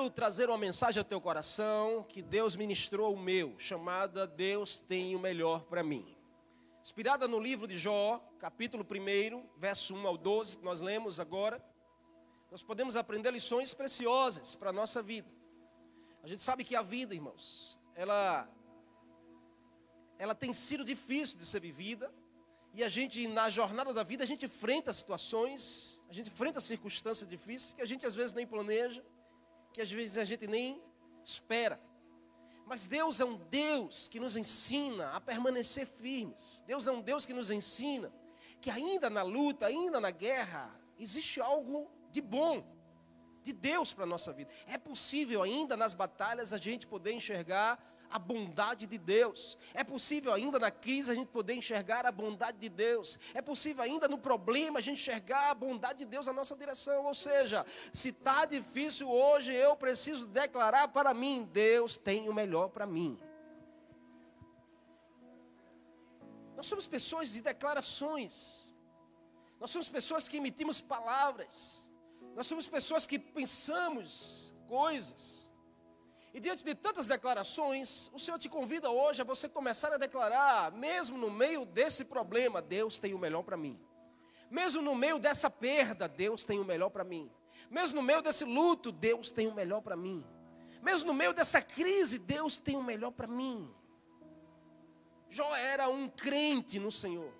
quero trazer uma mensagem ao teu coração que Deus ministrou o meu, chamada Deus tem o melhor para mim. Inspirada no livro de Jó, capítulo 1, verso 1 ao 12, que nós lemos agora, nós podemos aprender lições preciosas para a nossa vida. A gente sabe que a vida, irmãos, ela, ela tem sido difícil de ser vivida, e a gente, na jornada da vida, a gente enfrenta situações, a gente enfrenta circunstâncias difíceis que a gente às vezes nem planeja, que às vezes a gente nem espera. Mas Deus é um Deus que nos ensina a permanecer firmes. Deus é um Deus que nos ensina que ainda na luta, ainda na guerra, existe algo de bom, de Deus para a nossa vida. É possível ainda nas batalhas a gente poder enxergar a bondade de Deus. É possível ainda na crise a gente poder enxergar a bondade de Deus. É possível ainda no problema a gente enxergar a bondade de Deus na nossa direção. Ou seja, se está difícil hoje, eu preciso declarar para mim: Deus tem o melhor para mim. Nós somos pessoas de declarações. Nós somos pessoas que emitimos palavras. Nós somos pessoas que pensamos coisas. E diante de tantas declarações, o Senhor te convida hoje a você começar a declarar, mesmo no meio desse problema, Deus tem o melhor para mim. Mesmo no meio dessa perda, Deus tem o melhor para mim. Mesmo no meio desse luto, Deus tem o melhor para mim. Mesmo no meio dessa crise, Deus tem o melhor para mim. Jó era um crente no Senhor.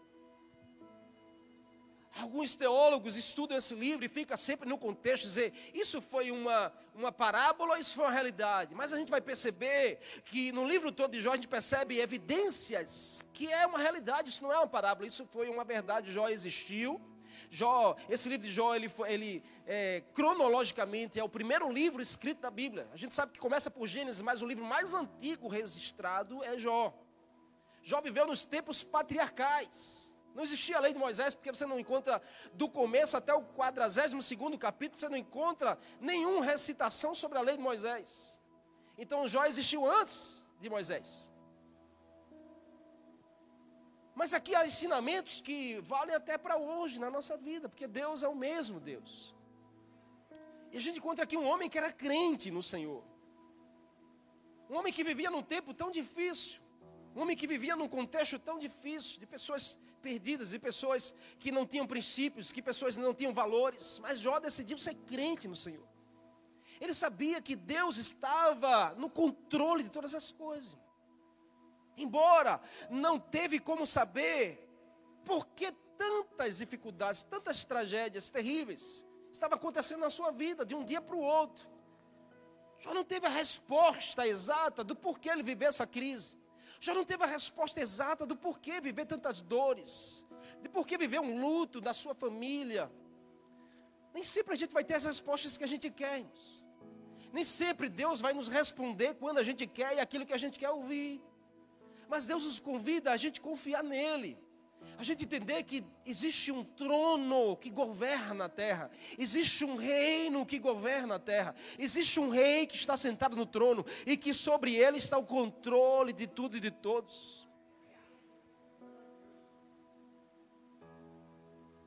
Alguns teólogos estudam esse livro e fica sempre no contexto dizer, isso foi uma, uma parábola, isso foi uma realidade. Mas a gente vai perceber que no livro todo de Jó a gente percebe evidências que é uma realidade, isso não é uma parábola, isso foi uma verdade, Jó existiu. Jó, esse livro de Jó, ele, foi, ele é, cronologicamente é o primeiro livro escrito da Bíblia. A gente sabe que começa por Gênesis, mas o livro mais antigo registrado é Jó. Jó viveu nos tempos patriarcais. Não existia a lei de Moisés, porque você não encontra do começo até o 42 capítulo, você não encontra nenhuma recitação sobre a lei de Moisés. Então Jó existiu antes de Moisés. Mas aqui há ensinamentos que valem até para hoje na nossa vida, porque Deus é o mesmo Deus. E a gente encontra aqui um homem que era crente no Senhor. Um homem que vivia num tempo tão difícil. Um homem que vivia num contexto tão difícil, de pessoas perdidas, de pessoas que não tinham princípios, que pessoas não tinham valores. Mas Jó decidiu ser crente no Senhor. Ele sabia que Deus estava no controle de todas as coisas. Embora não teve como saber por que tantas dificuldades, tantas tragédias terríveis estavam acontecendo na sua vida de um dia para o outro. Jó não teve a resposta exata do porquê ele viveu essa crise. Já não teve a resposta exata do porquê viver tantas dores, de porquê viver um luto da sua família. Nem sempre a gente vai ter as respostas que a gente quer. Nem sempre Deus vai nos responder quando a gente quer e aquilo que a gente quer ouvir. Mas Deus nos convida a gente confiar nele a gente entender que existe um trono que governa a terra, existe um reino que governa a terra, existe um rei que está sentado no trono e que sobre ele está o controle de tudo e de todos.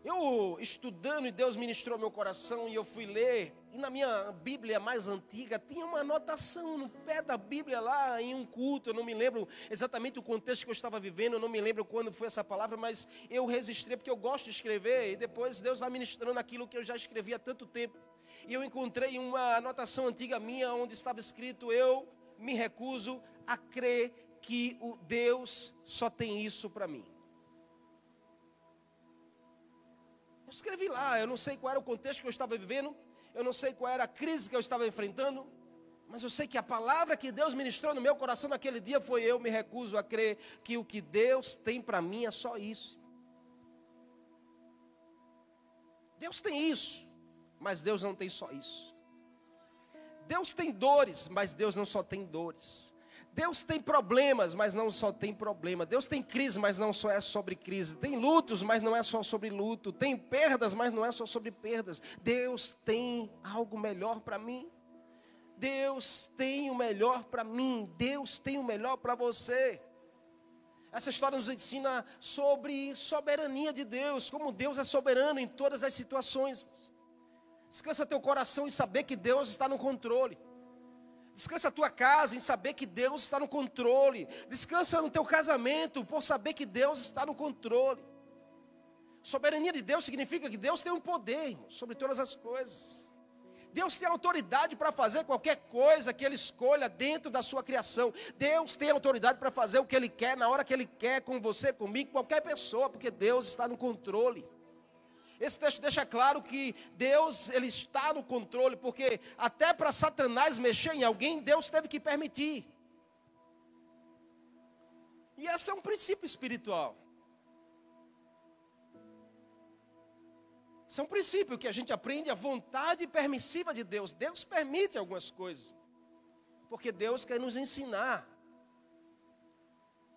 Eu estudando e Deus ministrou meu coração e eu fui ler, e na minha Bíblia mais antiga tinha uma anotação no pé da Bíblia lá em um culto, eu não me lembro exatamente o contexto que eu estava vivendo, eu não me lembro quando foi essa palavra, mas eu resisti porque eu gosto de escrever e depois Deus vai ministrando aquilo que eu já escrevi há tanto tempo. E eu encontrei uma anotação antiga minha onde estava escrito: Eu me recuso a crer que o Deus só tem isso para mim. Escrevi lá, eu não sei qual era o contexto que eu estava vivendo, eu não sei qual era a crise que eu estava enfrentando, mas eu sei que a palavra que Deus ministrou no meu coração naquele dia foi: eu me recuso a crer que o que Deus tem para mim é só isso. Deus tem isso, mas Deus não tem só isso. Deus tem dores, mas Deus não só tem dores. Deus tem problemas, mas não só tem problema. Deus tem crise, mas não só é sobre crise. Tem lutos, mas não é só sobre luto. Tem perdas, mas não é só sobre perdas. Deus tem algo melhor para mim. Deus tem o melhor para mim. Deus tem o melhor para você. Essa história nos ensina sobre soberania de Deus, como Deus é soberano em todas as situações. Descansa teu coração e saber que Deus está no controle. Descansa a tua casa em saber que Deus está no controle. Descansa no teu casamento por saber que Deus está no controle. Soberania de Deus significa que Deus tem um poder irmão, sobre todas as coisas. Deus tem autoridade para fazer qualquer coisa que Ele escolha dentro da sua criação. Deus tem autoridade para fazer o que Ele quer, na hora que Ele quer, com você, comigo, qualquer pessoa, porque Deus está no controle. Esse texto deixa claro que Deus ele está no controle, porque até para Satanás mexer em alguém, Deus teve que permitir. E esse é um princípio espiritual. Esse é um princípio que a gente aprende, a vontade permissiva de Deus. Deus permite algumas coisas, porque Deus quer nos ensinar.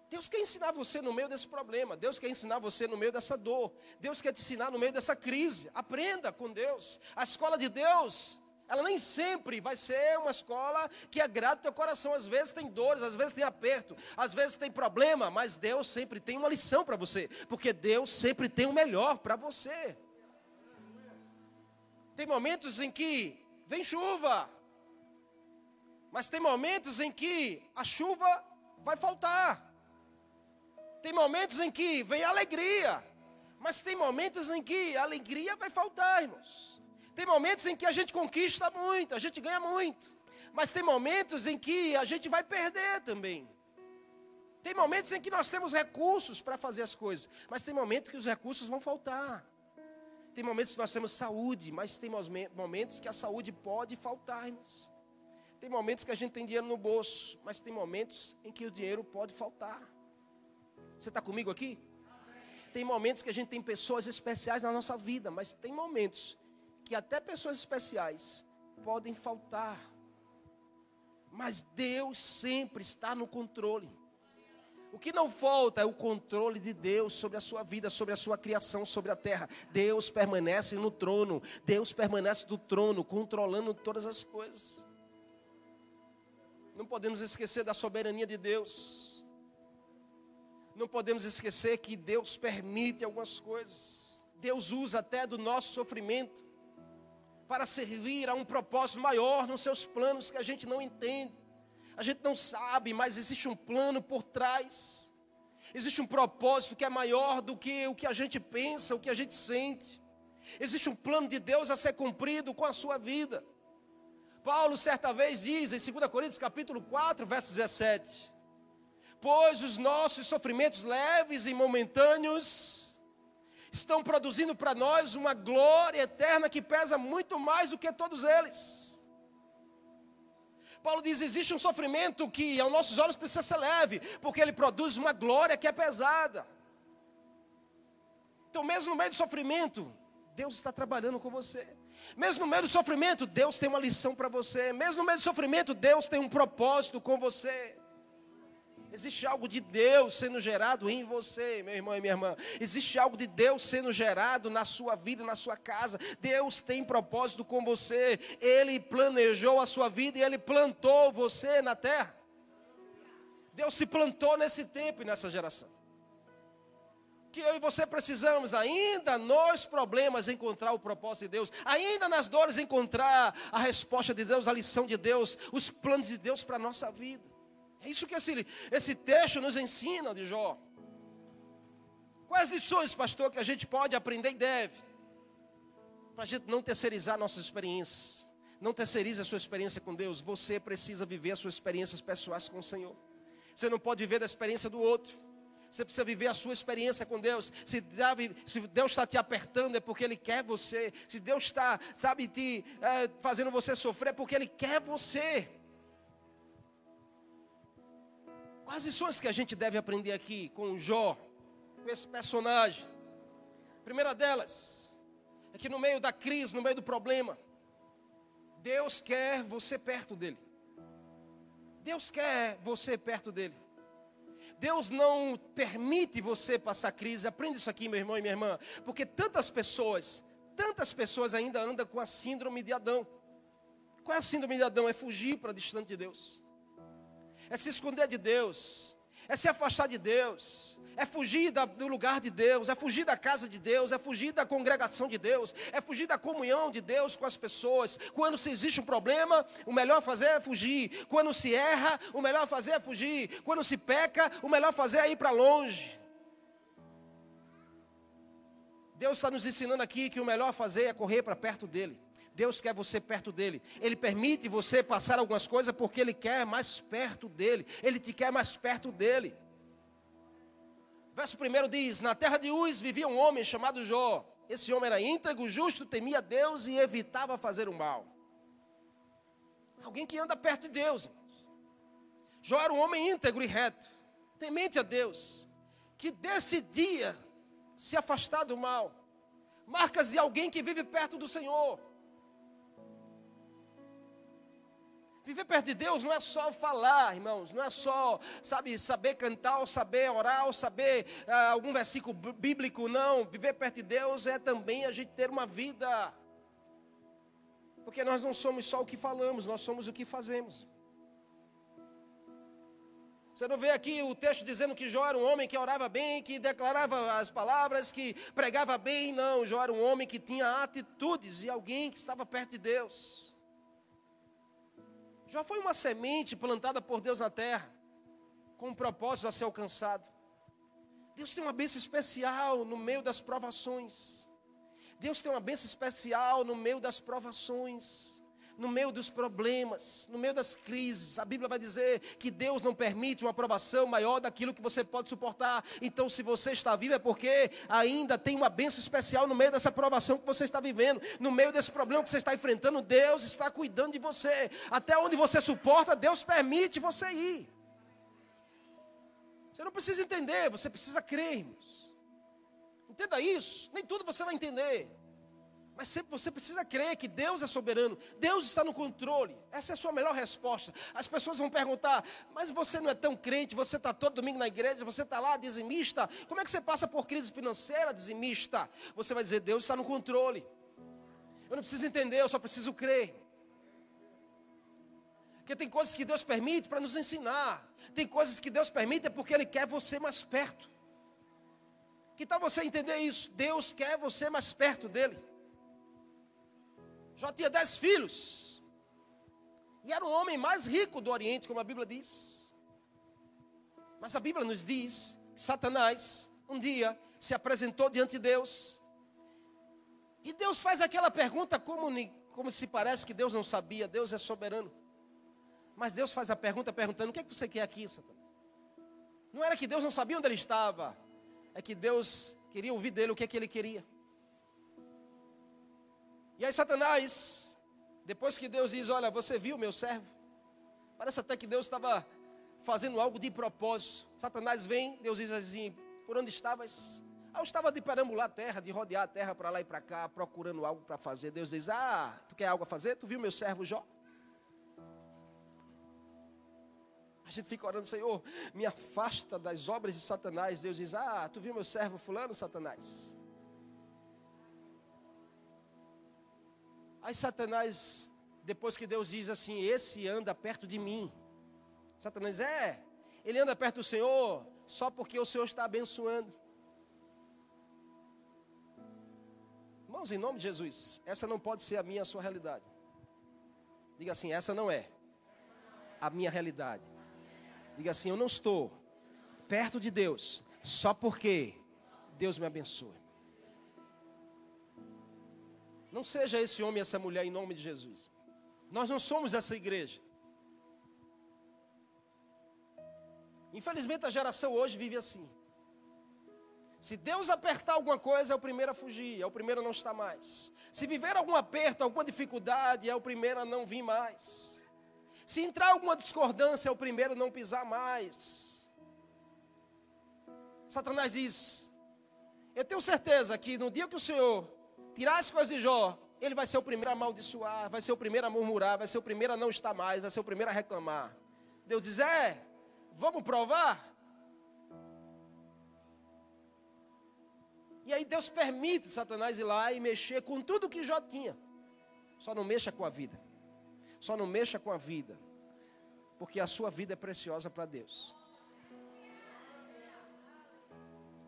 Deus quer ensinar você no meio desse problema. Deus quer ensinar você no meio dessa dor. Deus quer te ensinar no meio dessa crise. Aprenda com Deus. A escola de Deus, ela nem sempre vai ser uma escola que agrada o teu coração. Às vezes tem dores, às vezes tem aperto, às vezes tem problema, mas Deus sempre tem uma lição para você, porque Deus sempre tem o melhor para você. Tem momentos em que vem chuva, mas tem momentos em que a chuva vai faltar. Tem momentos em que vem alegria, mas tem momentos em que a alegria vai faltar, irmãos. Tem momentos em que a gente conquista muito, a gente ganha muito, mas tem momentos em que a gente vai perder também. Tem momentos em que nós temos recursos para fazer as coisas, mas tem momentos que os recursos vão faltar. Tem momentos que nós temos saúde, mas tem momentos que a saúde pode faltar, irmãos. Tem momentos que a gente tem dinheiro no bolso, mas tem momentos em que o dinheiro pode faltar. Você está comigo aqui? Tem momentos que a gente tem pessoas especiais na nossa vida, mas tem momentos que até pessoas especiais podem faltar. Mas Deus sempre está no controle. O que não falta é o controle de Deus sobre a sua vida, sobre a sua criação, sobre a terra. Deus permanece no trono. Deus permanece do trono, controlando todas as coisas. Não podemos esquecer da soberania de Deus não podemos esquecer que Deus permite algumas coisas. Deus usa até do nosso sofrimento para servir a um propósito maior nos seus planos que a gente não entende. A gente não sabe, mas existe um plano por trás. Existe um propósito que é maior do que o que a gente pensa, o que a gente sente. Existe um plano de Deus a ser cumprido com a sua vida. Paulo certa vez diz em 2 Coríntios capítulo 4, verso 17: pois os nossos sofrimentos leves e momentâneos estão produzindo para nós uma glória eterna que pesa muito mais do que todos eles. Paulo diz: existe um sofrimento que aos nossos olhos precisa ser leve, porque ele produz uma glória que é pesada. Então, mesmo no meio do sofrimento, Deus está trabalhando com você. Mesmo no meio do sofrimento, Deus tem uma lição para você. Mesmo no meio do sofrimento, Deus tem um propósito com você. Existe algo de Deus sendo gerado em você, meu irmão e minha irmã. Existe algo de Deus sendo gerado na sua vida, na sua casa. Deus tem propósito com você. Ele planejou a sua vida e ele plantou você na terra. Deus se plantou nesse tempo e nessa geração. Que eu e você precisamos, ainda nos problemas, encontrar o propósito de Deus, ainda nas dores, encontrar a resposta de Deus, a lição de Deus, os planos de Deus para a nossa vida. É isso que esse, esse texto nos ensina de Jó. Quais lições, pastor, que a gente pode aprender e deve? Para a gente não terceirizar nossas experiências. Não terceirize a sua experiência com Deus. Você precisa viver as suas experiências pessoais com o Senhor. Você não pode viver da experiência do outro. Você precisa viver a sua experiência com Deus. Se Deus está te apertando, é porque Ele quer você. Se Deus está, sabe, te é, fazendo você sofrer, é porque Ele quer você. Quais lições que a gente deve aprender aqui com Jó, com esse personagem? A primeira delas é que no meio da crise, no meio do problema, Deus quer você perto dele. Deus quer você perto dele. Deus não permite você passar crise. Aprenda isso aqui, meu irmão e minha irmã, porque tantas pessoas, tantas pessoas ainda andam com a síndrome de Adão. Qual é a síndrome de Adão? É fugir para distante de Deus é se esconder de Deus, é se afastar de Deus, é fugir do lugar de Deus, é fugir da casa de Deus, é fugir da congregação de Deus, é fugir da comunhão de Deus com as pessoas. Quando se existe um problema, o melhor fazer é fugir. Quando se erra, o melhor fazer é fugir. Quando se peca, o melhor fazer é ir para longe. Deus está nos ensinando aqui que o melhor fazer é correr para perto dele. Deus quer você perto dele. Ele permite você passar algumas coisas porque ele quer mais perto dele. Ele te quer mais perto dele. Verso 1 diz: Na terra de Uz vivia um homem chamado Jó. Esse homem era íntegro, justo, temia Deus e evitava fazer o mal. Alguém que anda perto de Deus. Irmãos. Jó era um homem íntegro e reto, temente a Deus, que decidia se afastar do mal. Marcas de alguém que vive perto do Senhor. Viver perto de Deus não é só falar, irmãos, não é só, sabe, saber cantar, ou saber orar, ou saber ah, algum versículo bíblico, não. Viver perto de Deus é também a gente ter uma vida. Porque nós não somos só o que falamos, nós somos o que fazemos. Você não vê aqui o texto dizendo que Jó era um homem que orava bem, que declarava as palavras, que pregava bem. Não, Jó era um homem que tinha atitudes e alguém que estava perto de Deus. Já foi uma semente plantada por Deus na terra, com um propósito a ser alcançado. Deus tem uma bênção especial no meio das provações. Deus tem uma bênção especial no meio das provações no meio dos problemas, no meio das crises. A Bíblia vai dizer que Deus não permite uma aprovação maior daquilo que você pode suportar. Então, se você está vivo, é porque ainda tem uma bênção especial no meio dessa provação que você está vivendo, no meio desse problema que você está enfrentando. Deus está cuidando de você. Até onde você suporta, Deus permite você ir. Você não precisa entender, você precisa crer, irmãos. Entenda isso. Nem tudo você vai entender. Mas você precisa crer que Deus é soberano, Deus está no controle. Essa é a sua melhor resposta. As pessoas vão perguntar, mas você não é tão crente, você está todo domingo na igreja, você está lá dizimista. Como é que você passa por crise financeira dizimista? Você vai dizer, Deus está no controle. Eu não preciso entender, eu só preciso crer. Porque tem coisas que Deus permite para nos ensinar. Tem coisas que Deus permite é porque Ele quer você mais perto. Que tal você entender isso? Deus quer você mais perto dEle. Jó tinha dez filhos. E era o homem mais rico do Oriente, como a Bíblia diz. Mas a Bíblia nos diz que Satanás, um dia, se apresentou diante de Deus. E Deus faz aquela pergunta como, como se parece que Deus não sabia, Deus é soberano. Mas Deus faz a pergunta perguntando: o que é que você quer aqui, Satanás? Não era que Deus não sabia onde ele estava, é que Deus queria ouvir dele o que é que ele queria. E aí Satanás, depois que Deus diz, olha, você viu meu servo? Parece até que Deus estava fazendo algo de propósito. Satanás vem, Deus diz assim, por onde estavas? Ah, eu estava de perambular a terra, de rodear a terra para lá e para cá, procurando algo para fazer. Deus diz, ah, tu quer algo a fazer? Tu viu meu servo Jó? A gente fica orando, Senhor, me afasta das obras de Satanás. Deus diz, ah, tu viu meu servo fulano, Satanás? Aí Satanás, depois que Deus diz assim: Esse anda perto de mim. Satanás é, ele anda perto do Senhor só porque o Senhor está abençoando. Irmãos, em nome de Jesus, essa não pode ser a minha a sua realidade. Diga assim: essa não é a minha realidade. Diga assim: eu não estou perto de Deus só porque Deus me abençoa. Não seja esse homem e essa mulher em nome de Jesus. Nós não somos essa igreja. Infelizmente a geração hoje vive assim. Se Deus apertar alguma coisa, é o primeiro a fugir, é o primeiro a não estar mais. Se viver algum aperto, alguma dificuldade, é o primeiro a não vir mais. Se entrar alguma discordância, é o primeiro a não pisar mais. Satanás diz: Eu tenho certeza que no dia que o Senhor tirar as coisas de Jó, ele vai ser o primeiro a amaldiçoar, vai ser o primeiro a murmurar, vai ser o primeiro a não estar mais, vai ser o primeiro a reclamar. Deus diz: É, vamos provar? E aí Deus permite Satanás ir lá e mexer com tudo que Jó tinha. Só não mexa com a vida. Só não mexa com a vida. Porque a sua vida é preciosa para Deus.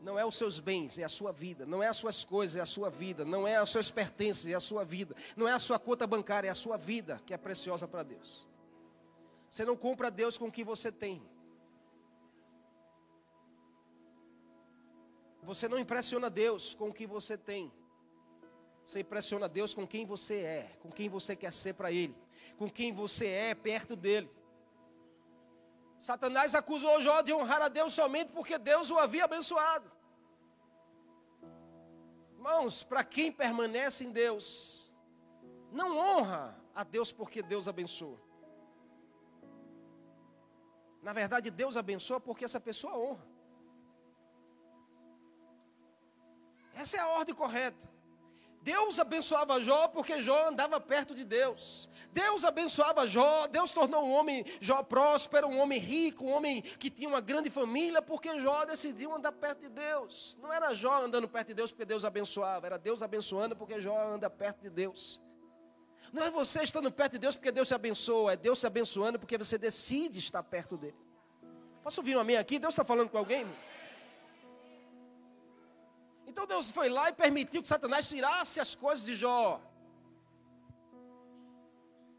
Não é os seus bens, é a sua vida. Não é as suas coisas, é a sua vida. Não é os seus pertences, é a sua vida. Não é a sua conta bancária, é a sua vida que é preciosa para Deus. Você não compra Deus com o que você tem. Você não impressiona Deus com o que você tem. Você impressiona Deus com quem você é, com quem você quer ser para Ele, com quem você é perto dele. Satanás acusou Jó de honrar a Deus somente porque Deus o havia abençoado. Irmãos, para quem permanece em Deus, não honra a Deus porque Deus abençoa. Na verdade, Deus abençoa porque essa pessoa honra. Essa é a ordem correta. Deus abençoava Jó porque Jó andava perto de Deus. Deus abençoava Jó, Deus tornou um homem Jó próspero, um homem rico, um homem que tinha uma grande família, porque Jó decidiu andar perto de Deus. Não era Jó andando perto de Deus porque Deus abençoava, era Deus abençoando porque Jó anda perto de Deus. Não é você estando perto de Deus porque Deus te abençoa, é Deus te abençoando porque você decide estar perto dele. Posso ouvir um amém aqui? Deus está falando com alguém? Então Deus foi lá e permitiu que Satanás tirasse as coisas de Jó.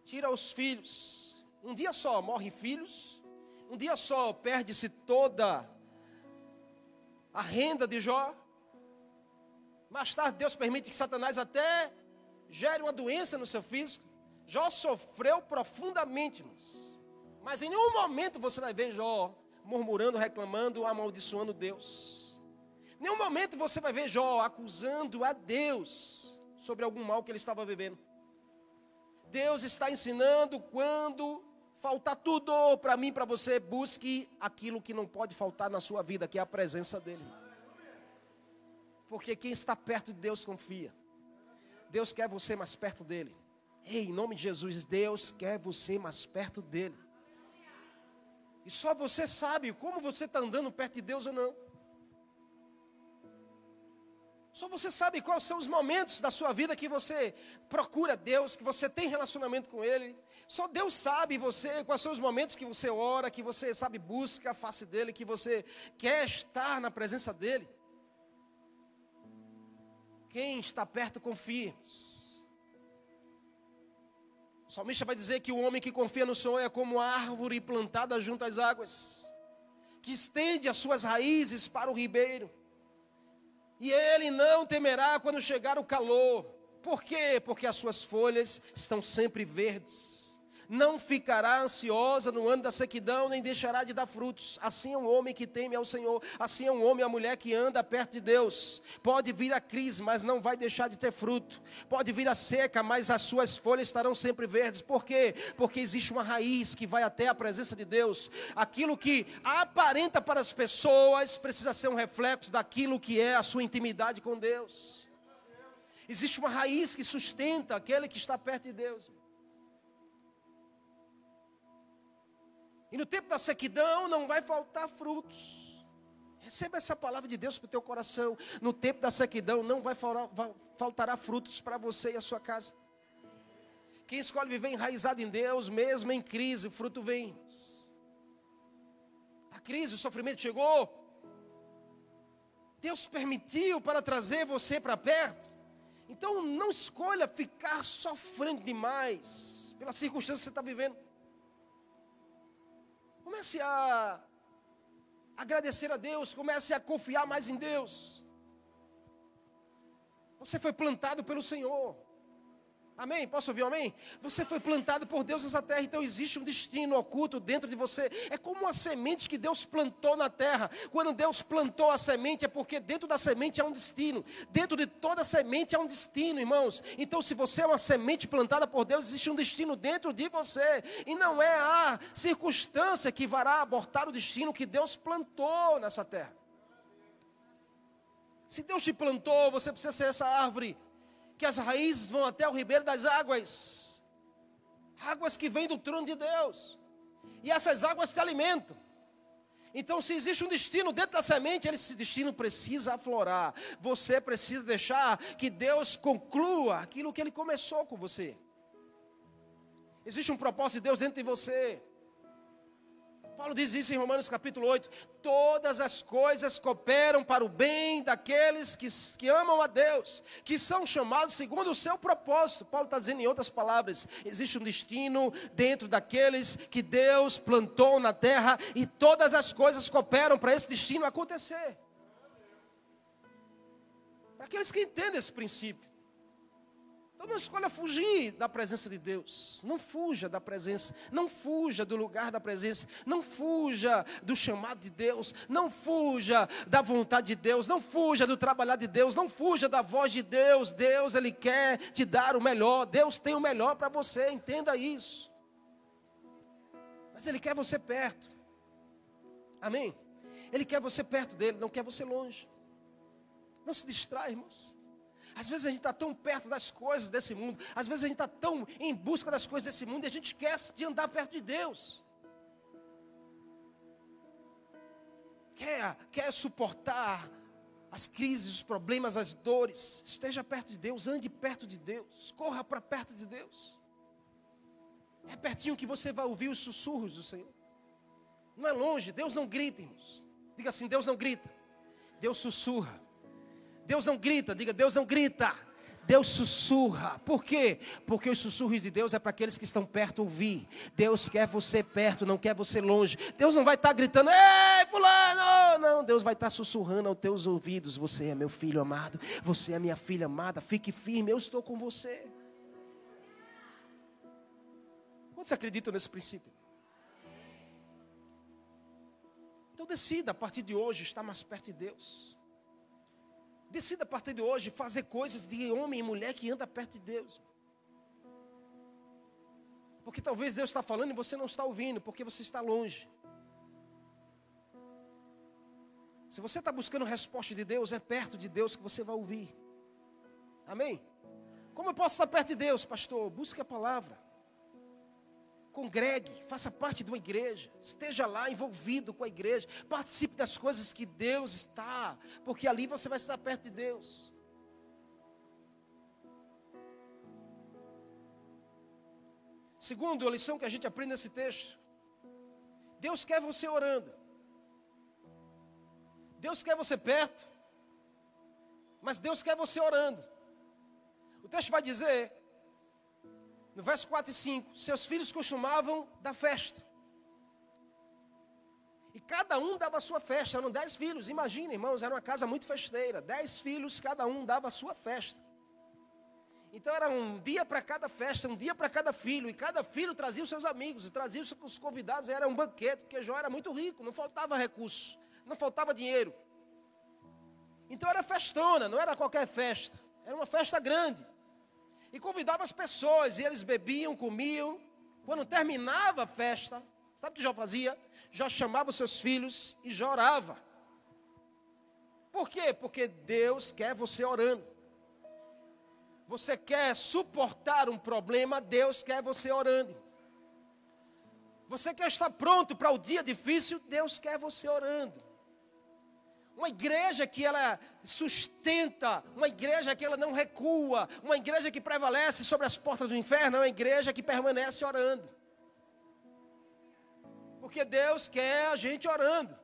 Tira os filhos. Um dia só morrem filhos. Um dia só perde-se toda a renda de Jó. Mais tarde Deus permite que Satanás até gere uma doença no seu físico. Jó sofreu profundamente, mas em nenhum momento você vai ver Jó murmurando, reclamando, amaldiçoando Deus. Nenhum momento você vai ver Jó acusando a Deus sobre algum mal que ele estava vivendo. Deus está ensinando quando faltar tudo para mim, para você, busque aquilo que não pode faltar na sua vida, que é a presença dele. Porque quem está perto de Deus confia. Deus quer você mais perto dele. Ei, em nome de Jesus, Deus quer você mais perto dele. E só você sabe como você está andando perto de Deus ou não. Só você sabe quais são os momentos da sua vida que você procura Deus, que você tem relacionamento com Ele. Só Deus sabe você quais são os momentos que você ora, que você sabe busca a face dele, que você quer estar na presença dele. Quem está perto confia. O salmista vai dizer que o homem que confia no Senhor é como árvore plantada junto às águas, que estende as suas raízes para o ribeiro e ele não temerá quando chegar o calor. Por quê? Porque as suas folhas estão sempre verdes não ficará ansiosa no ano da sequidão, nem deixará de dar frutos. Assim é um homem que teme ao Senhor, assim é um homem e a mulher que anda perto de Deus. Pode vir a crise, mas não vai deixar de ter fruto. Pode vir a seca, mas as suas folhas estarão sempre verdes. Por quê? Porque existe uma raiz que vai até a presença de Deus. Aquilo que aparenta para as pessoas precisa ser um reflexo daquilo que é a sua intimidade com Deus. Existe uma raiz que sustenta aquele que está perto de Deus. E no tempo da sequidão não vai faltar frutos. Receba essa palavra de Deus para o teu coração. No tempo da sequidão não vai faltar, faltará frutos para você e a sua casa. Quem escolhe viver enraizado em Deus, mesmo em crise, o fruto vem. A crise, o sofrimento chegou. Deus permitiu para trazer você para perto. Então não escolha ficar sofrendo demais pela circunstância que você está vivendo. Comece a agradecer a Deus, comece a confiar mais em Deus. Você foi plantado pelo Senhor. Amém? Posso ouvir um amém? Você foi plantado por Deus nessa terra, então existe um destino oculto dentro de você. É como uma semente que Deus plantou na terra. Quando Deus plantou a semente, é porque dentro da semente há um destino. Dentro de toda semente há um destino, irmãos. Então, se você é uma semente plantada por Deus, existe um destino dentro de você. E não é a circunstância que vará abortar o destino que Deus plantou nessa terra. Se Deus te plantou, você precisa ser essa árvore que as raízes vão até o ribeiro das águas águas que vêm do trono de Deus, e essas águas te alimentam. Então, se existe um destino dentro da semente, esse destino precisa aflorar. Você precisa deixar que Deus conclua aquilo que Ele começou com você. Existe um propósito de Deus dentro de você. Paulo diz isso em Romanos capítulo 8: todas as coisas cooperam para o bem daqueles que, que amam a Deus, que são chamados segundo o seu propósito. Paulo está dizendo em outras palavras: existe um destino dentro daqueles que Deus plantou na terra, e todas as coisas cooperam para esse destino acontecer. Para aqueles que entendem esse princípio. Então não escolha fugir da presença de Deus. Não fuja da presença. Não fuja do lugar da presença. Não fuja do chamado de Deus. Não fuja da vontade de Deus. Não fuja do trabalhar de Deus. Não fuja da voz de Deus. Deus, Ele quer te dar o melhor. Deus tem o melhor para você. Entenda isso. Mas Ele quer você perto. Amém? Ele quer você perto dele, não quer você longe. Não se distrai, irmãos. Às vezes a gente está tão perto das coisas desse mundo, às vezes a gente está tão em busca das coisas desse mundo e a gente esquece de andar perto de Deus. Quer, quer suportar as crises, os problemas, as dores, esteja perto de Deus, ande perto de Deus, corra para perto de Deus. É pertinho que você vai ouvir os sussurros do Senhor. Não é longe, Deus não grita, irmãos. Diga assim: Deus não grita, Deus sussurra. Deus não grita, diga, Deus não grita. Deus sussurra. Por quê? Porque os sussurros de Deus é para aqueles que estão perto ouvir. Deus quer você perto, não quer você longe. Deus não vai estar tá gritando, ei, fulano! Não, Deus vai estar tá sussurrando aos teus ouvidos. Você é meu filho amado, você é minha filha amada. Fique firme, eu estou com você. Quantos acreditam nesse princípio? Então decida a partir de hoje estar mais perto de Deus. Decida a partir de hoje fazer coisas de homem e mulher que anda perto de Deus. Porque talvez Deus está falando e você não está ouvindo, porque você está longe. Se você está buscando resposta de Deus, é perto de Deus que você vai ouvir. Amém? Como eu posso estar perto de Deus, pastor? Busque a palavra congregue, faça parte de uma igreja, esteja lá envolvido com a igreja, participe das coisas que Deus está, porque ali você vai estar perto de Deus. Segundo, a lição que a gente aprende nesse texto, Deus quer você orando. Deus quer você perto, mas Deus quer você orando. O texto vai dizer no verso 4 e 5, seus filhos costumavam dar festa. E cada um dava a sua festa, eram dez filhos, imagina, irmãos, era uma casa muito festeira. Dez filhos, cada um dava a sua festa. Então era um dia para cada festa, um dia para cada filho, e cada filho trazia os seus amigos, e trazia os convidados, era um banquete, porque Jó era muito rico, não faltava recurso, não faltava dinheiro. Então era festona, não era qualquer festa, era uma festa grande e convidava as pessoas, e eles bebiam, comiam. Quando terminava a festa, sabe o que Jó fazia? Jó chamava os seus filhos e Jó orava. Por quê? Porque Deus quer você orando. Você quer suportar um problema, Deus quer você orando. Você quer estar pronto para o dia difícil, Deus quer você orando. Uma igreja que ela sustenta, uma igreja que ela não recua, uma igreja que prevalece sobre as portas do inferno, é uma igreja que permanece orando. Porque Deus quer a gente orando.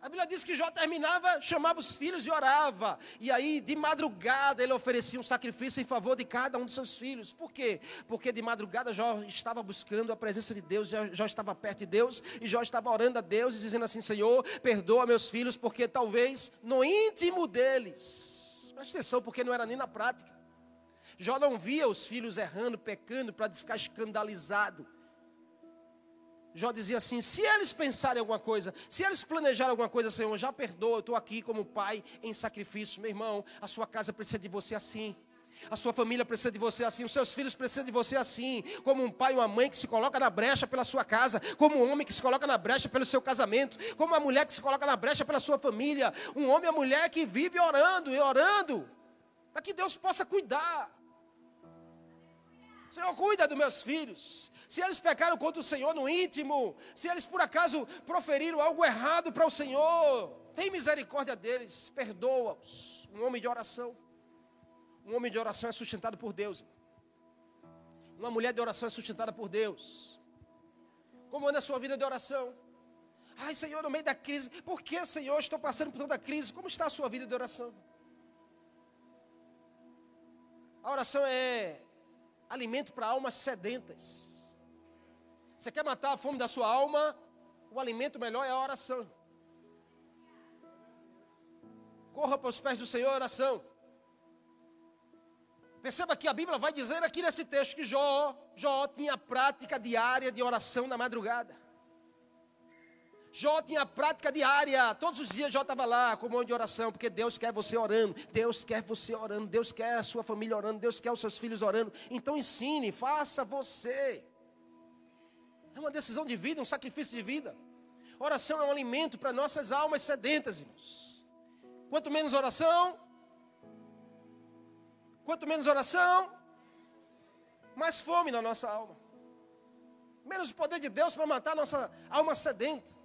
A Bíblia diz que Jó terminava, chamava os filhos e orava. E aí, de madrugada, ele oferecia um sacrifício em favor de cada um dos seus filhos. Por quê? Porque de madrugada Jó estava buscando a presença de Deus, Jó estava perto de Deus, e Jó estava orando a Deus e dizendo assim: Senhor, perdoa meus filhos, porque talvez no íntimo deles, preste atenção, porque não era nem na prática. Jó não via os filhos errando, pecando, para ficar escandalizado. Jó dizia assim: se eles pensarem alguma coisa, se eles planejarem alguma coisa, Senhor, já perdoa, eu estou aqui como pai em sacrifício. Meu irmão, a sua casa precisa de você assim. A sua família precisa de você assim, os seus filhos precisam de você assim, como um pai e uma mãe que se coloca na brecha pela sua casa, como um homem que se coloca na brecha pelo seu casamento, como uma mulher que se coloca na brecha pela sua família, um homem e uma mulher que vive orando e orando, para que Deus possa cuidar. Senhor, cuida dos meus filhos se eles pecaram contra o Senhor no íntimo, se eles por acaso proferiram algo errado para o Senhor, tem misericórdia deles, perdoa-os. Um homem de oração. Um homem de oração é sustentado por Deus. Uma mulher de oração é sustentada por Deus. Como anda a sua vida de oração? Ai, Senhor, no meio da crise, por que, Senhor, estou passando por toda a crise? Como está a sua vida de oração? A oração é alimento para almas sedentas. Você quer matar a fome da sua alma? O alimento melhor é a oração. Corra para os pés do Senhor, oração. Perceba que a Bíblia vai dizer aqui nesse texto que Jó, Jó tinha prática diária de oração na madrugada. Jó tinha prática diária, todos os dias Jó estava lá com um monte de oração, porque Deus quer você orando, Deus quer você orando, Deus quer a sua família orando, Deus quer os seus filhos orando. Então ensine, faça você. É uma decisão de vida, um sacrifício de vida. Oração é um alimento para nossas almas sedentas, irmãos. Quanto menos oração, Quanto menos oração, mais fome na nossa alma. Menos o poder de Deus para matar nossa alma sedenta.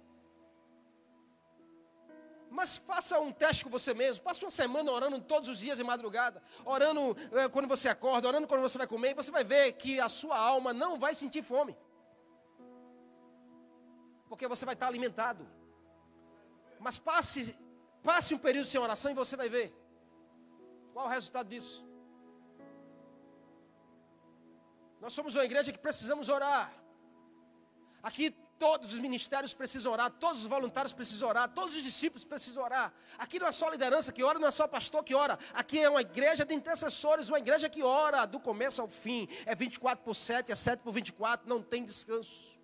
Mas faça um teste com você mesmo. Passa uma semana orando todos os dias em madrugada. Orando eh, quando você acorda, orando quando você vai comer. E você vai ver que a sua alma não vai sentir fome. Porque você vai estar alimentado. Mas passe, passe um período sem oração e você vai ver. Qual o resultado disso? Nós somos uma igreja que precisamos orar. Aqui todos os ministérios precisam orar, todos os voluntários precisam orar, todos os discípulos precisam orar. Aqui não é só liderança que ora, não é só pastor que ora. Aqui é uma igreja de intercessores, uma igreja que ora do começo ao fim. É 24 por 7, é 7 por 24, não tem descanso.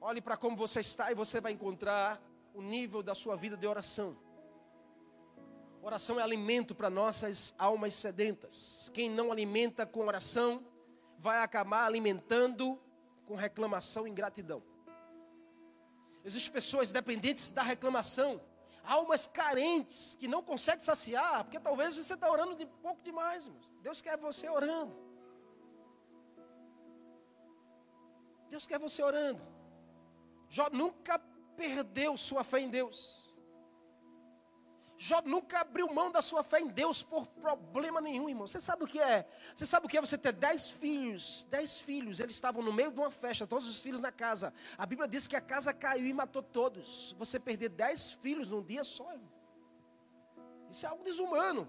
Olhe para como você está e você vai encontrar o nível da sua vida de oração. Oração é alimento para nossas almas sedentas. Quem não alimenta com oração, vai acabar alimentando com reclamação e ingratidão. Existem pessoas dependentes da reclamação, almas carentes que não conseguem saciar, porque talvez você está orando de pouco demais. Irmãos. Deus quer você orando. Deus quer você orando. Jó nunca perdeu sua fé em Deus. Jó nunca abriu mão da sua fé em Deus por problema nenhum, irmão. Você sabe o que é? Você sabe o que é você ter dez filhos? Dez filhos, eles estavam no meio de uma festa, todos os filhos na casa. A Bíblia diz que a casa caiu e matou todos. Você perder dez filhos num dia só, irmão. Isso é algo desumano.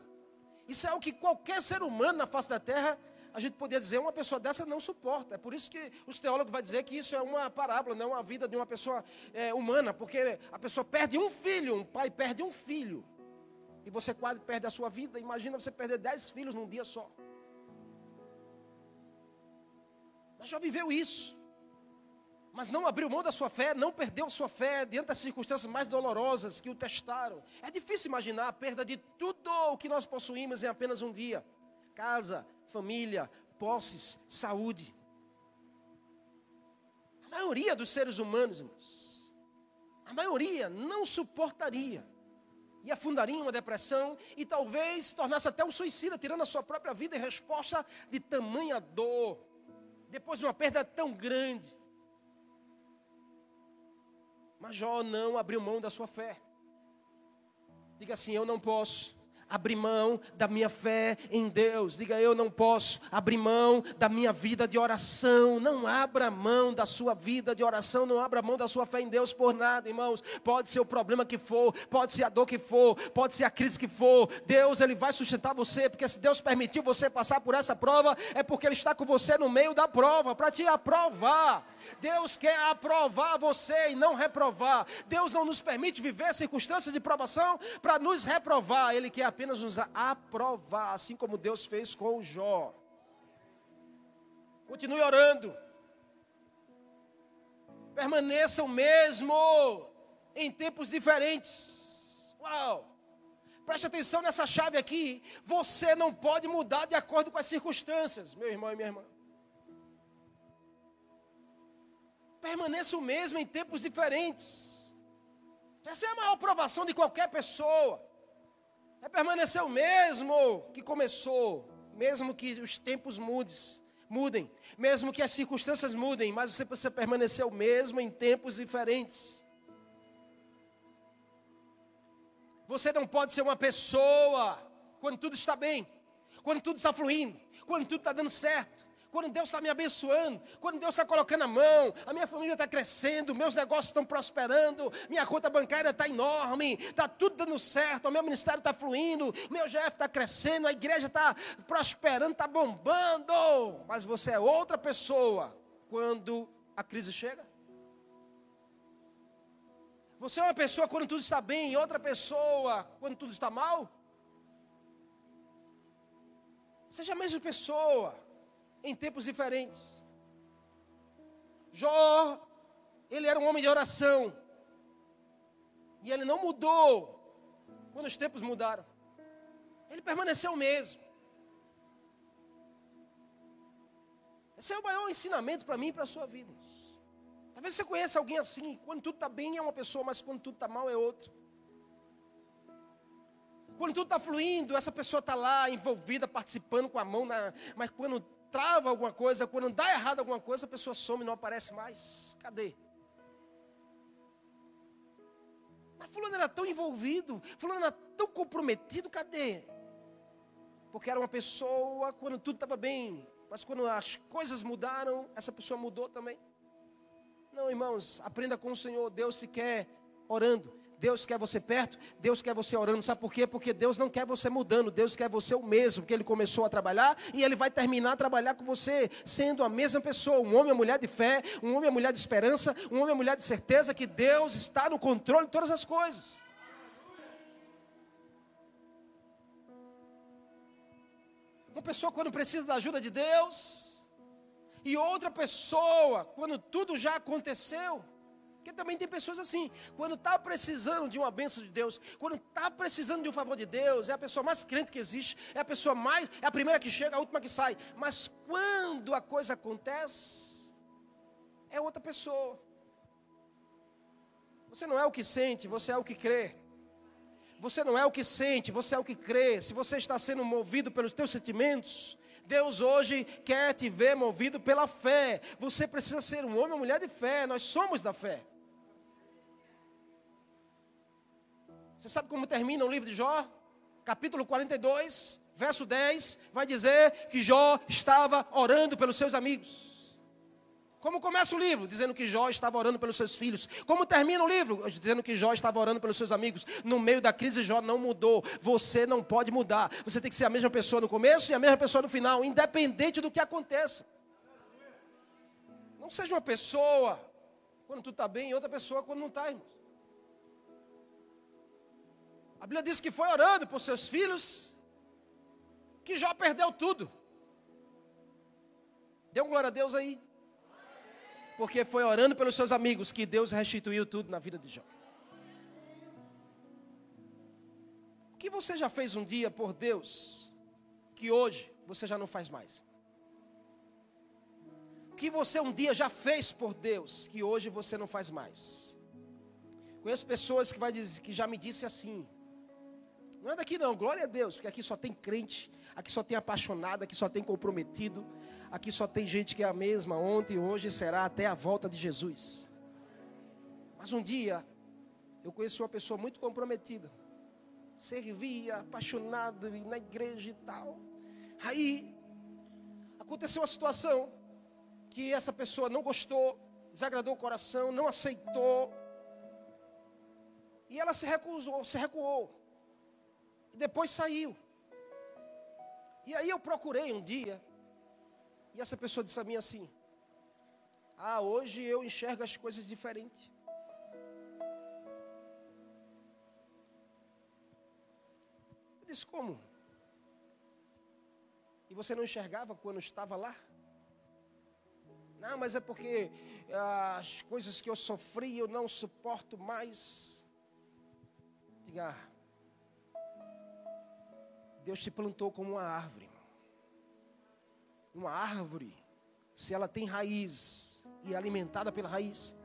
Isso é algo que qualquer ser humano na face da terra, a gente poderia dizer, uma pessoa dessa não suporta. É por isso que os teólogos vão dizer que isso é uma parábola, não é uma vida de uma pessoa é, humana, porque a pessoa perde um filho, um pai perde um filho e você quase perde a sua vida. Imagina você perder dez filhos num dia só. Mas já viveu isso. Mas não abriu mão da sua fé, não perdeu a sua fé diante das circunstâncias mais dolorosas que o testaram. É difícil imaginar a perda de tudo o que nós possuímos em apenas um dia: casa, família, posses, saúde. A maioria dos seres humanos, irmãos, a maioria não suportaria e afundaria em uma depressão e talvez se tornasse até um suicida, tirando a sua própria vida em resposta de tamanha dor, depois de uma perda tão grande. Mas Jó não abriu mão da sua fé. Diga assim: Eu não posso abrir mão da minha fé em Deus. Diga, eu não posso abrir mão da minha vida de oração. Não abra mão da sua vida de oração, não abra mão da sua fé em Deus por nada, irmãos. Pode ser o problema que for, pode ser a dor que for, pode ser a crise que for. Deus, ele vai sustentar você, porque se Deus permitiu você passar por essa prova, é porque ele está com você no meio da prova para te aprovar. Deus quer aprovar você e não reprovar. Deus não nos permite viver circunstâncias de provação para nos reprovar. Ele quer apenas nos aprovar, assim como Deus fez com o Jó. Continue orando. Permaneça o mesmo em tempos diferentes. Uau! Preste atenção nessa chave aqui. Você não pode mudar de acordo com as circunstâncias, meu irmão e minha irmã. permaneça o mesmo em tempos diferentes. Essa é a maior provação de qualquer pessoa. É permanecer o mesmo que começou, mesmo que os tempos mudes, mudem, mesmo que as circunstâncias mudem, mas você precisa permanecer o mesmo em tempos diferentes. Você não pode ser uma pessoa quando tudo está bem. quando tudo está fluindo, quando tudo está dando certo, quando Deus está me abençoando, quando Deus está colocando a mão, a minha família está crescendo, meus negócios estão prosperando, minha conta bancária está enorme, está tudo dando certo, o meu ministério está fluindo, meu GF está crescendo, a igreja está prosperando, está bombando. Mas você é outra pessoa quando a crise chega. Você é uma pessoa quando tudo está bem e outra pessoa quando tudo está mal. Seja a mesma pessoa em tempos diferentes. Jó, ele era um homem de oração. E ele não mudou quando os tempos mudaram. Ele permaneceu o mesmo. Esse é o maior ensinamento para mim e para a sua vida. Talvez você conheça alguém assim, quando tudo está bem é uma pessoa, mas quando tudo está mal é outra. Quando tudo está fluindo, essa pessoa está lá envolvida, participando com a mão, na, mas quando trava alguma coisa, quando dá errado alguma coisa, a pessoa some e não aparece mais. Cadê? Mas fulano era tão envolvido, fulano era tão comprometido, cadê? Porque era uma pessoa quando tudo estava bem, mas quando as coisas mudaram, essa pessoa mudou também. Não, irmãos, aprenda com o Senhor, Deus se quer orando. Deus quer você perto, Deus quer você orando. Sabe por quê? Porque Deus não quer você mudando, Deus quer você o mesmo, que Ele começou a trabalhar e Ele vai terminar a trabalhar com você, sendo a mesma pessoa, um homem e mulher de fé, um homem e mulher de esperança, um homem e mulher de certeza que Deus está no controle de todas as coisas. Uma pessoa quando precisa da ajuda de Deus, e outra pessoa quando tudo já aconteceu, porque também tem pessoas assim, quando está precisando de uma bênção de Deus, quando está precisando de um favor de Deus, é a pessoa mais crente que existe, é a pessoa mais, é a primeira que chega, a última que sai. Mas quando a coisa acontece, é outra pessoa. Você não é o que sente, você é o que crê. Você não é o que sente, você é o que crê. Se você está sendo movido pelos teus sentimentos, Deus hoje quer te ver movido pela fé. Você precisa ser um homem ou mulher de fé. Nós somos da fé. Você sabe como termina o livro de Jó? Capítulo 42, verso 10, vai dizer que Jó estava orando pelos seus amigos. Como começa o livro? Dizendo que Jó estava orando pelos seus filhos. Como termina o livro? Dizendo que Jó estava orando pelos seus amigos. No meio da crise, Jó não mudou. Você não pode mudar. Você tem que ser a mesma pessoa no começo e a mesma pessoa no final, independente do que aconteça. Não seja uma pessoa quando tu está bem e outra pessoa quando não está, irmão. A Bíblia diz que foi orando por seus filhos, que Jó perdeu tudo. Deu glória a Deus aí. Porque foi orando pelos seus amigos que Deus restituiu tudo na vida de Jó. O que você já fez um dia por Deus, que hoje você já não faz mais? O que você um dia já fez por Deus, que hoje você não faz mais? Conheço pessoas que, vai dizer, que já me disse assim: não é daqui não, glória a Deus, porque aqui só tem crente, aqui só tem apaixonado, aqui só tem comprometido, aqui só tem gente que é a mesma ontem, hoje será até a volta de Jesus. Mas um dia eu conheci uma pessoa muito comprometida, servia, apaixonado na igreja e tal. Aí aconteceu uma situação que essa pessoa não gostou, desagradou o coração, não aceitou. E ela se recusou, se recuou. E depois saiu. E aí eu procurei um dia. E essa pessoa disse a mim assim: Ah, hoje eu enxergo as coisas diferentes. Eu disse: Como? E você não enxergava quando estava lá? Não, mas é porque ah, as coisas que eu sofri eu não suporto mais. Diga, ah, Deus te plantou como uma árvore. Uma árvore, se ela tem raiz e é alimentada pela raiz,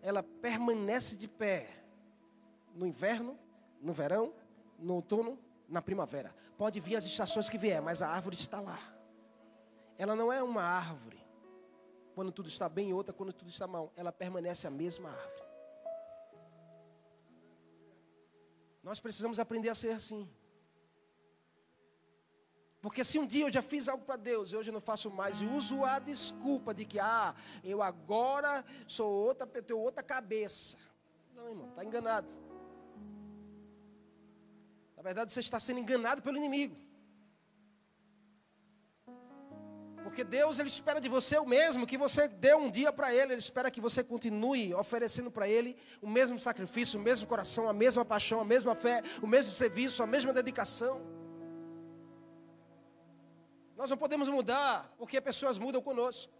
ela permanece de pé no inverno, no verão, no outono, na primavera. Pode vir as estações que vier, mas a árvore está lá. Ela não é uma árvore quando tudo está bem e outra quando tudo está mal. Ela permanece a mesma árvore. Nós precisamos aprender a ser assim. Porque se um dia eu já fiz algo para Deus e hoje eu não faço mais, e uso a desculpa de que, ah, eu agora sou outra, tenho outra cabeça. Não, irmão, está enganado. Na verdade, você está sendo enganado pelo inimigo. Porque Deus ele espera de você o mesmo que você deu um dia para ele, ele espera que você continue oferecendo para ele o mesmo sacrifício, o mesmo coração, a mesma paixão, a mesma fé, o mesmo serviço, a mesma dedicação. Nós não podemos mudar porque pessoas mudam conosco.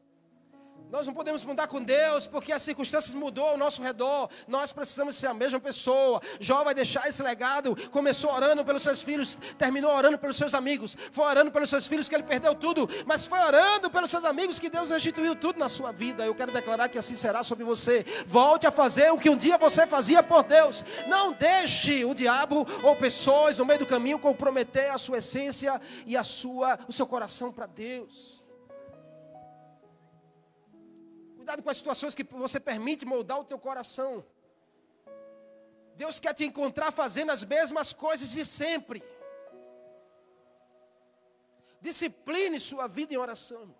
Nós não podemos mudar com Deus porque as circunstâncias mudou ao nosso redor. Nós precisamos ser a mesma pessoa. Jó vai deixar esse legado. Começou orando pelos seus filhos, terminou orando pelos seus amigos. Foi orando pelos seus filhos que ele perdeu tudo, mas foi orando pelos seus amigos que Deus restituiu tudo na sua vida. Eu quero declarar que assim será sobre você. Volte a fazer o que um dia você fazia por Deus. Não deixe o diabo ou pessoas no meio do caminho comprometer a sua essência e a sua, o seu coração para Deus. Cuidado com as situações que você permite moldar o teu coração. Deus quer te encontrar fazendo as mesmas coisas de sempre. Discipline sua vida em oração.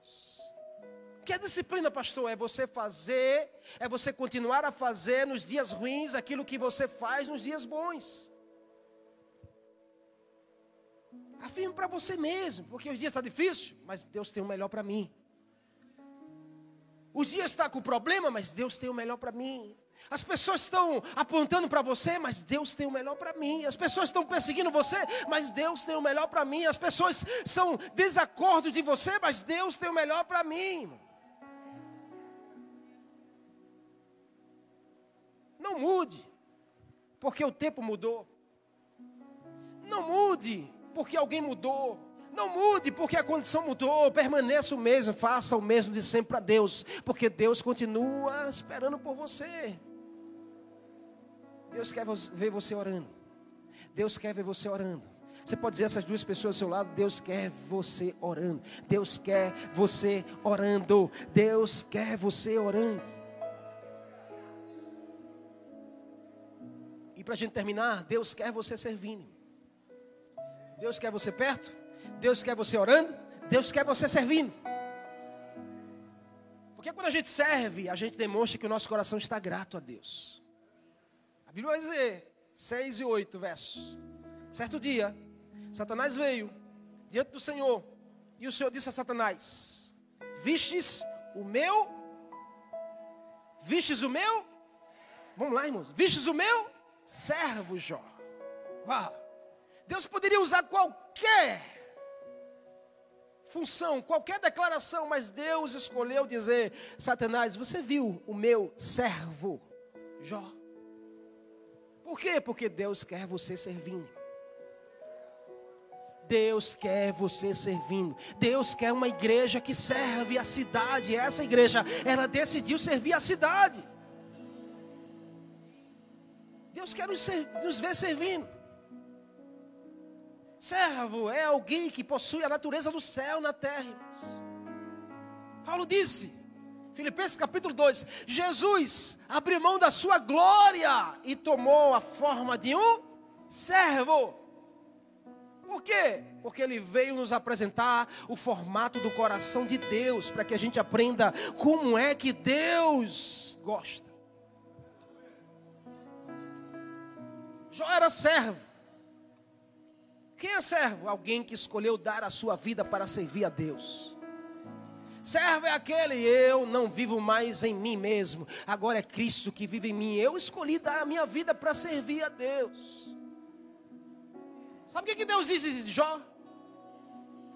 O que é disciplina, pastor? É você fazer, é você continuar a fazer nos dias ruins aquilo que você faz nos dias bons. Afirme para você mesmo, porque os dias estão difíceis, mas Deus tem o melhor para mim. O dia está com problema, mas Deus tem o melhor para mim. As pessoas estão apontando para você, mas Deus tem o melhor para mim. As pessoas estão perseguindo você, mas Deus tem o melhor para mim. As pessoas são desacordo de você, mas Deus tem o melhor para mim. Não mude, porque o tempo mudou. Não mude, porque alguém mudou. Não mude porque a condição mudou, permaneça o mesmo, faça o mesmo de sempre para Deus, porque Deus continua esperando por você. Deus quer ver você orando. Deus quer ver você orando. Você pode dizer essas duas pessoas ao seu lado: Deus quer você orando. Deus quer você orando. Deus quer você orando. E para a gente terminar, Deus quer você servindo. Deus quer você perto. Deus quer você orando, Deus quer você servindo. Porque quando a gente serve, a gente demonstra que o nosso coração está grato a Deus. A Bíblia vai dizer, 6 e 8 versos. Certo dia, Satanás veio diante do Senhor, e o Senhor disse a Satanás: Vistes o meu? Vistes o meu? Vamos lá, irmãos. Vistes o meu servo Jó. Uau. Deus poderia usar qualquer função, qualquer declaração, mas Deus escolheu dizer: Satanás, você viu o meu servo Jó? Por quê? Porque Deus quer você servindo. Deus quer você servindo. Deus quer uma igreja que serve a cidade. Essa igreja, ela decidiu servir a cidade. Deus quer nos, nos ver servindo. Servo é alguém que possui a natureza do céu na terra. Irmãos. Paulo disse, Filipenses capítulo 2: Jesus abriu mão da sua glória e tomou a forma de um servo. Por quê? Porque ele veio nos apresentar o formato do coração de Deus, para que a gente aprenda como é que Deus gosta. Jó era servo. Quem é servo? Alguém que escolheu dar a sua vida para servir a Deus. Servo é aquele, eu não vivo mais em mim mesmo, agora é Cristo que vive em mim. Eu escolhi dar a minha vida para servir a Deus. Sabe o que Deus diz Jó?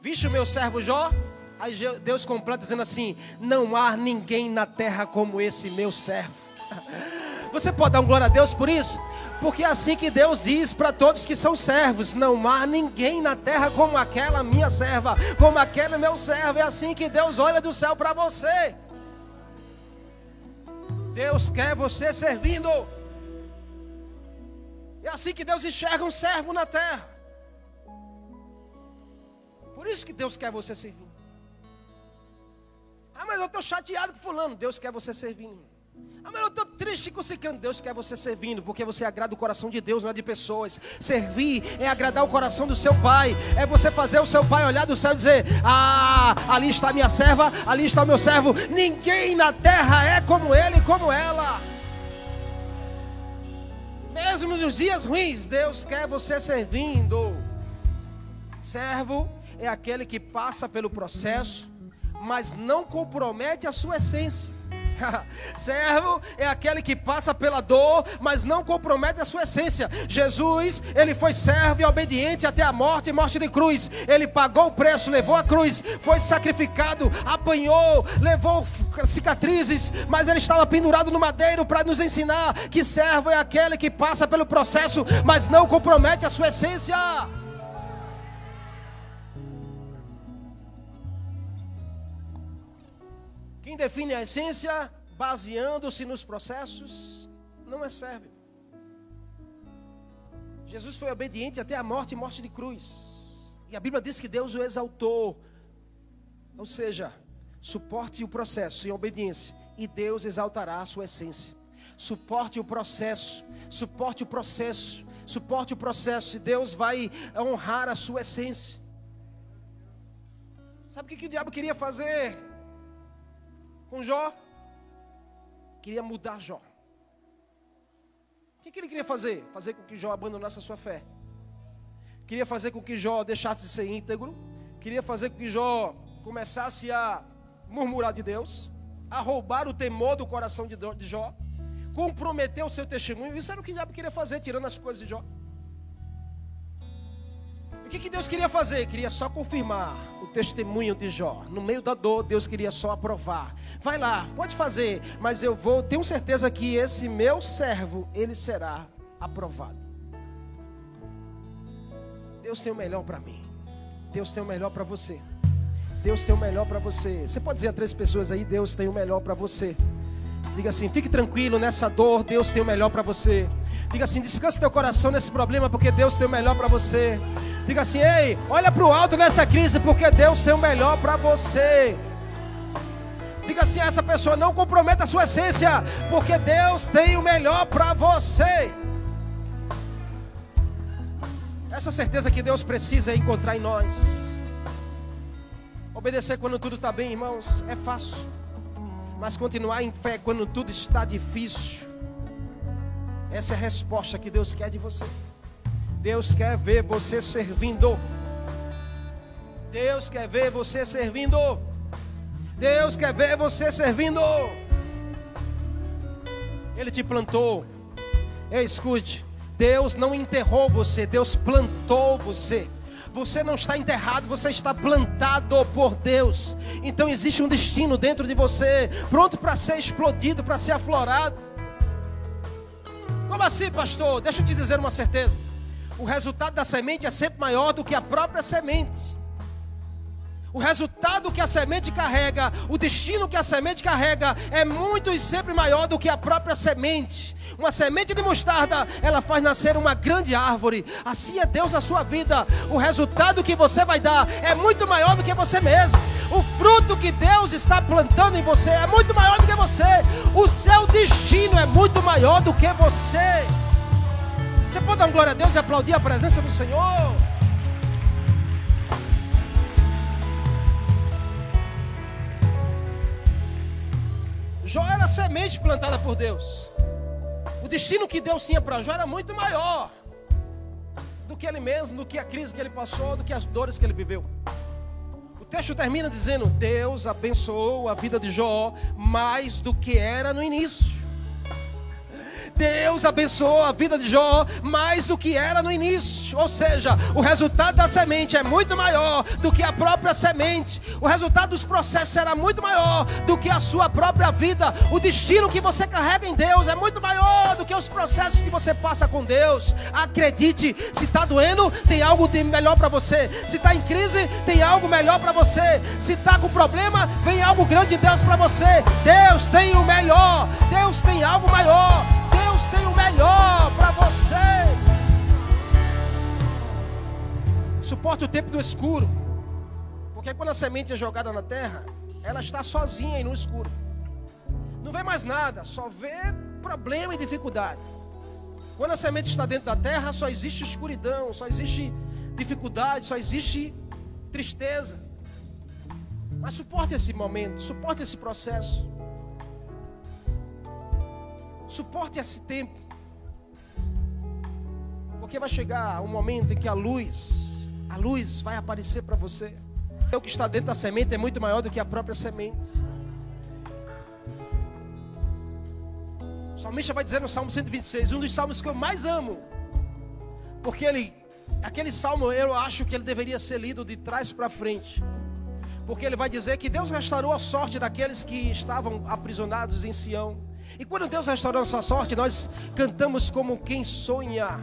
Vixe o meu servo Jó? Aí Deus completa dizendo assim: Não há ninguém na terra como esse meu servo. Você pode dar um glória a Deus por isso? Porque é assim que Deus diz para todos que são servos: não há ninguém na terra como aquela minha serva, como aquele meu servo. É assim que Deus olha do céu para você. Deus quer você servindo. É assim que Deus enxerga um servo na terra. Por isso que Deus quer você servindo. Ah, mas eu estou chateado com fulano. Deus quer você servindo. Ah, mas eu estou triste com canto. Deus quer você servindo, porque você agrada o coração de Deus, não é de pessoas. Servir é agradar o coração do seu pai. É você fazer o seu pai olhar do céu e dizer: Ah, ali está minha serva, ali está o meu servo. Ninguém na terra é como ele e como ela. Mesmo nos dias ruins, Deus quer você servindo. Servo é aquele que passa pelo processo, mas não compromete a sua essência. Servo é aquele que passa pela dor, mas não compromete a sua essência. Jesus, ele foi servo e obediente até a morte e morte de cruz. Ele pagou o preço, levou a cruz, foi sacrificado, apanhou, levou cicatrizes, mas ele estava pendurado no madeiro para nos ensinar que servo é aquele que passa pelo processo, mas não compromete a sua essência. Define a essência baseando-se nos processos não é servo. Jesus foi obediente até a morte e morte de cruz. E a Bíblia diz que Deus o exaltou. Ou seja, suporte o processo em obediência e Deus exaltará a sua essência. Suporte o processo, suporte o processo, suporte o processo e Deus vai honrar a sua essência. Sabe o que, que o diabo queria fazer com Jó? Queria mudar Jó. O que, ele queria fazer? Fazer com que Jó abandonasse a sua fé. Queria fazer com que Jó deixasse de ser íntegro. Queria fazer com que Jó começasse a murmurar de Deus, a roubar o temor do coração de Jó, comprometer o seu testemunho. Isso era o que o diabo queria fazer, tirando as coisas de Jó que, que Deus queria fazer? Queria só confirmar o testemunho de Jó. No meio da dor, Deus queria só aprovar. Vai lá, pode fazer, mas eu vou, tenho certeza que esse meu servo, ele será aprovado. Deus tem o melhor para mim. Deus tem o melhor para você. Deus tem o melhor para você. Você pode dizer a três pessoas aí: Deus tem o melhor para você. Diga assim: fique tranquilo nessa dor, Deus tem o melhor para você. Diga assim: descanse teu coração nesse problema, porque Deus tem o melhor para você. Diga assim: ei, olha para o alto nessa crise, porque Deus tem o melhor para você. Diga assim essa pessoa: não comprometa a sua essência, porque Deus tem o melhor para você. Essa certeza que Deus precisa encontrar em nós. Obedecer quando tudo está bem, irmãos, é fácil. Mas continuar em fé quando tudo está difícil essa é a resposta que Deus quer de você. Deus quer ver você servindo. Deus quer ver você servindo. Deus quer ver você servindo. Ele te plantou. Ei, escute. Deus não enterrou você, Deus plantou você. Você não está enterrado, você está plantado por Deus. Então existe um destino dentro de você, pronto para ser explodido, para ser aflorado. Como assim, pastor? Deixa eu te dizer uma certeza. O resultado da semente é sempre maior do que a própria semente. O resultado que a semente carrega, o destino que a semente carrega, é muito e sempre maior do que a própria semente. Uma semente de mostarda, ela faz nascer uma grande árvore. Assim é Deus na sua vida. O resultado que você vai dar é muito maior do que você mesmo. O fruto que Deus está plantando em você é muito maior do que você. O seu destino é muito maior do que você. Você pode dar glória a Deus e aplaudir a presença do Senhor? Jó era semente plantada por Deus. O destino que Deus tinha para Jó era muito maior do que ele mesmo, do que a crise que ele passou, do que as dores que ele viveu. O texto termina dizendo: Deus abençoou a vida de Jó mais do que era no início. Deus abençoou a vida de Jó mais do que era no início. Ou seja, o resultado da semente é muito maior do que a própria semente. O resultado dos processos será muito maior do que a sua própria vida. O destino que você carrega em Deus é muito maior do que os processos que você passa com Deus. Acredite, se está doendo, tem algo melhor para você. Se está em crise, tem algo melhor para você. Se está com problema, vem algo grande de Deus para você. Deus tem o melhor. Deus tem algo maior. Deus tem o melhor para você. Suporte o tempo do escuro. Porque quando a semente é jogada na terra, ela está sozinha e no escuro. Não vê mais nada, só vê problema e dificuldade. Quando a semente está dentro da terra, só existe escuridão, só existe dificuldade, só existe tristeza. Mas suporte esse momento, suporte esse processo. Suporte esse tempo. Porque vai chegar um momento em que a luz, a luz vai aparecer para você. O que está dentro da semente é muito maior do que a própria semente. O salmista vai dizer no Salmo 126, um dos salmos que eu mais amo. Porque ele, aquele salmo eu acho que ele deveria ser lido de trás para frente. Porque ele vai dizer que Deus restaurou a sorte daqueles que estavam aprisionados em Sião. E quando Deus restaurou a sua sorte, nós cantamos como quem sonha.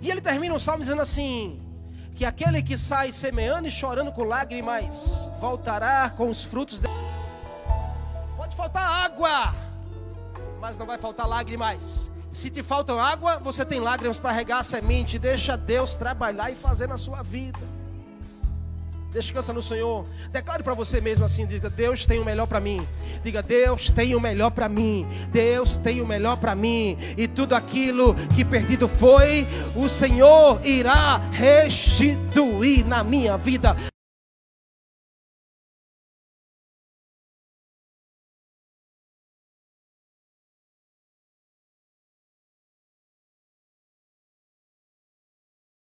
E ele termina o salmo dizendo assim: que aquele que sai semeando e chorando com lágrimas voltará com os frutos. De... Pode faltar água, mas não vai faltar lágrimas. Se te faltam água, você tem lágrimas para regar a semente. Deixa Deus trabalhar e fazer na sua vida. Descansa no Senhor. Declare para você mesmo assim: diga, Deus tem o melhor para mim. Diga, Deus tem o melhor para mim. Deus tem o melhor para mim. E tudo aquilo que perdido foi, o Senhor irá restituir na minha vida.